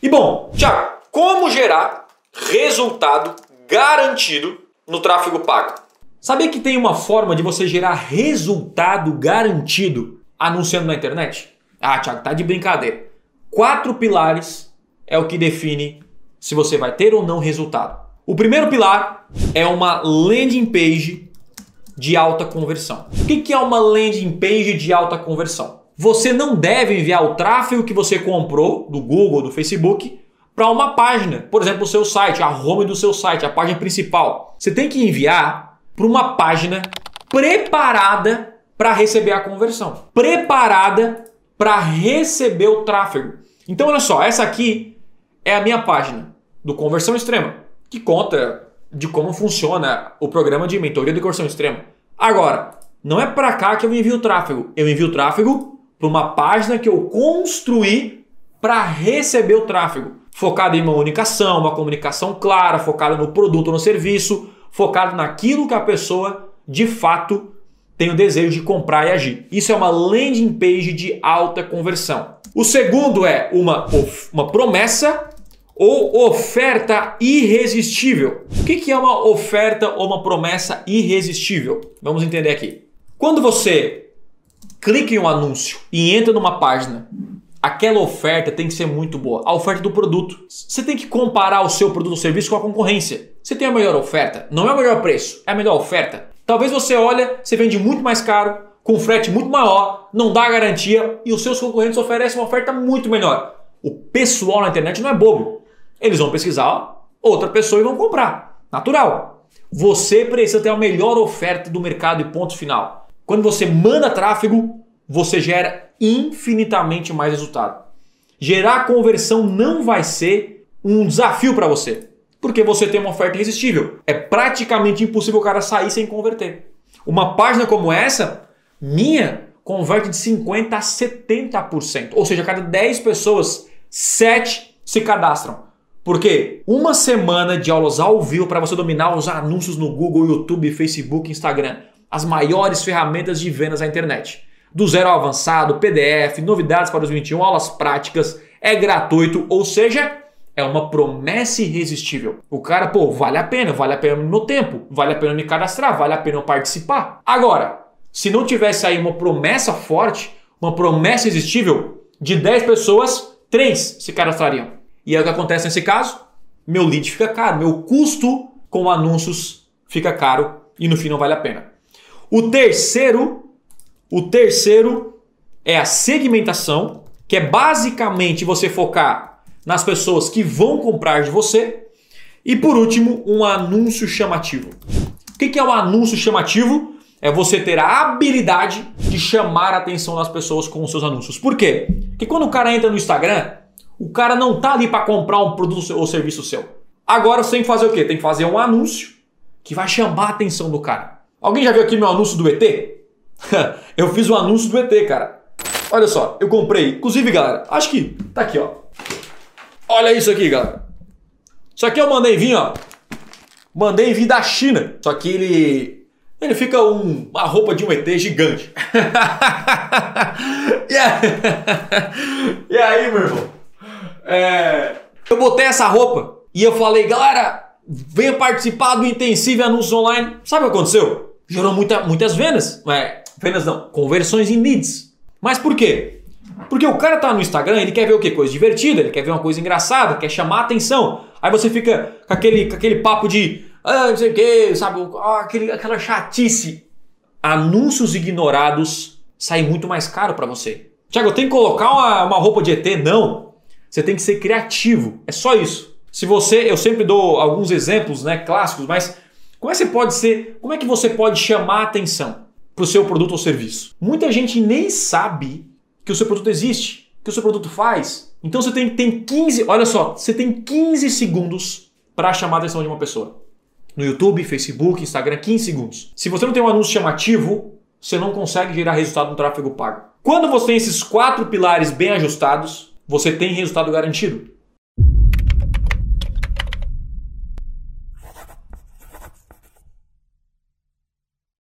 E bom, Tiago, como gerar resultado garantido no tráfego pago? Sabia que tem uma forma de você gerar resultado garantido anunciando na internet? Ah, Tiago, tá de brincadeira. Quatro pilares é o que define se você vai ter ou não resultado. O primeiro pilar é uma landing page de alta conversão. O que é uma landing page de alta conversão? Você não deve enviar o tráfego que você comprou do Google, do Facebook, para uma página, por exemplo, o seu site, a home do seu site, a página principal. Você tem que enviar para uma página preparada para receber a conversão, preparada para receber o tráfego. Então, olha só, essa aqui é a minha página do Conversão Extrema, que conta de como funciona o programa de mentoria de conversão extrema. Agora, não é para cá que eu envio o tráfego. Eu envio o tráfego para uma página que eu construí para receber o tráfego. Focada em uma comunicação, uma comunicação clara, focada no produto ou no serviço, focado naquilo que a pessoa de fato tem o desejo de comprar e agir. Isso é uma landing page de alta conversão. O segundo é uma, uma promessa ou oferta irresistível. O que é uma oferta ou uma promessa irresistível? Vamos entender aqui. Quando você clica em um anúncio e entra numa página, aquela oferta tem que ser muito boa. A oferta do produto. Você tem que comparar o seu produto ou serviço com a concorrência. Você tem a melhor oferta, não é o melhor preço, é a melhor oferta. Talvez você olha, você vende muito mais caro, com frete muito maior, não dá garantia e os seus concorrentes oferecem uma oferta muito melhor. O pessoal na internet não é bobo. Eles vão pesquisar outra pessoa e vão comprar. Natural. Você precisa ter a melhor oferta do mercado e ponto final. Quando você manda tráfego, você gera infinitamente mais resultado. Gerar conversão não vai ser um desafio para você porque você tem uma oferta irresistível. É praticamente impossível o cara sair sem converter. Uma página como essa, minha, converte de 50% a 70%. Ou seja, a cada 10 pessoas, 7 se cadastram. Porque uma semana de aulas ao vivo para você dominar os anúncios no Google, YouTube, Facebook, Instagram. As maiores ferramentas de vendas na internet. Do zero ao avançado, PDF, novidades para 2021, aulas práticas, é gratuito, ou seja, é uma promessa irresistível. O cara, pô, vale a pena, vale a pena no meu tempo, vale a pena me cadastrar, vale a pena eu participar. Agora, se não tivesse aí uma promessa forte, uma promessa irresistível, de 10 pessoas, 3 se cadastrariam. E é o que acontece nesse caso? Meu lead fica caro, meu custo com anúncios fica caro e no fim não vale a pena. O terceiro, o terceiro é a segmentação, que é basicamente você focar nas pessoas que vão comprar de você. E por último, um anúncio chamativo. O que é um anúncio chamativo? É você ter a habilidade de chamar a atenção das pessoas com os seus anúncios. Por quê? Porque quando o cara entra no Instagram, o cara não tá ali para comprar um produto ou serviço seu. Agora você tem que fazer o quê? Tem que fazer um anúncio que vai chamar a atenção do cara. Alguém já viu aqui meu anúncio do ET? eu fiz um anúncio do ET, cara. Olha só, eu comprei. Inclusive, galera, acho que tá aqui, ó. Olha isso aqui, galera. Isso aqui eu mandei vir, ó. Mandei vir da China. Só que ele. Ele fica um, uma roupa de um ET gigante. e aí, meu irmão? É, eu botei essa roupa e eu falei, galera, venha participar do intensivo anúncios online. Sabe o que aconteceu? Gerou muita, muitas vendas. É, vendas não, conversões em leads. Mas por quê? Porque o cara tá no Instagram, ele quer ver o quê? Coisa divertida, ele quer ver uma coisa engraçada, quer chamar a atenção. Aí você fica com aquele, com aquele papo de, ah, não sei o quê, sabe? Ah, aquele, aquela chatice. Anúncios ignorados saem muito mais caro para você. Tiago, tenho que colocar uma, uma roupa de ET? Não. Você tem que ser criativo. É só isso. Se você, eu sempre dou alguns exemplos, né, clássicos, mas como é que você pode ser, como é que você pode chamar a atenção para o seu produto ou serviço? Muita gente nem sabe que o seu produto existe, que o seu produto faz. Então você tem, tem 15, olha só, você tem 15 segundos para chamar a atenção de uma pessoa. No YouTube, Facebook, Instagram, 15 segundos. Se você não tem um anúncio chamativo, você não consegue gerar resultado no tráfego pago. Quando você tem esses quatro pilares bem ajustados, você tem resultado garantido.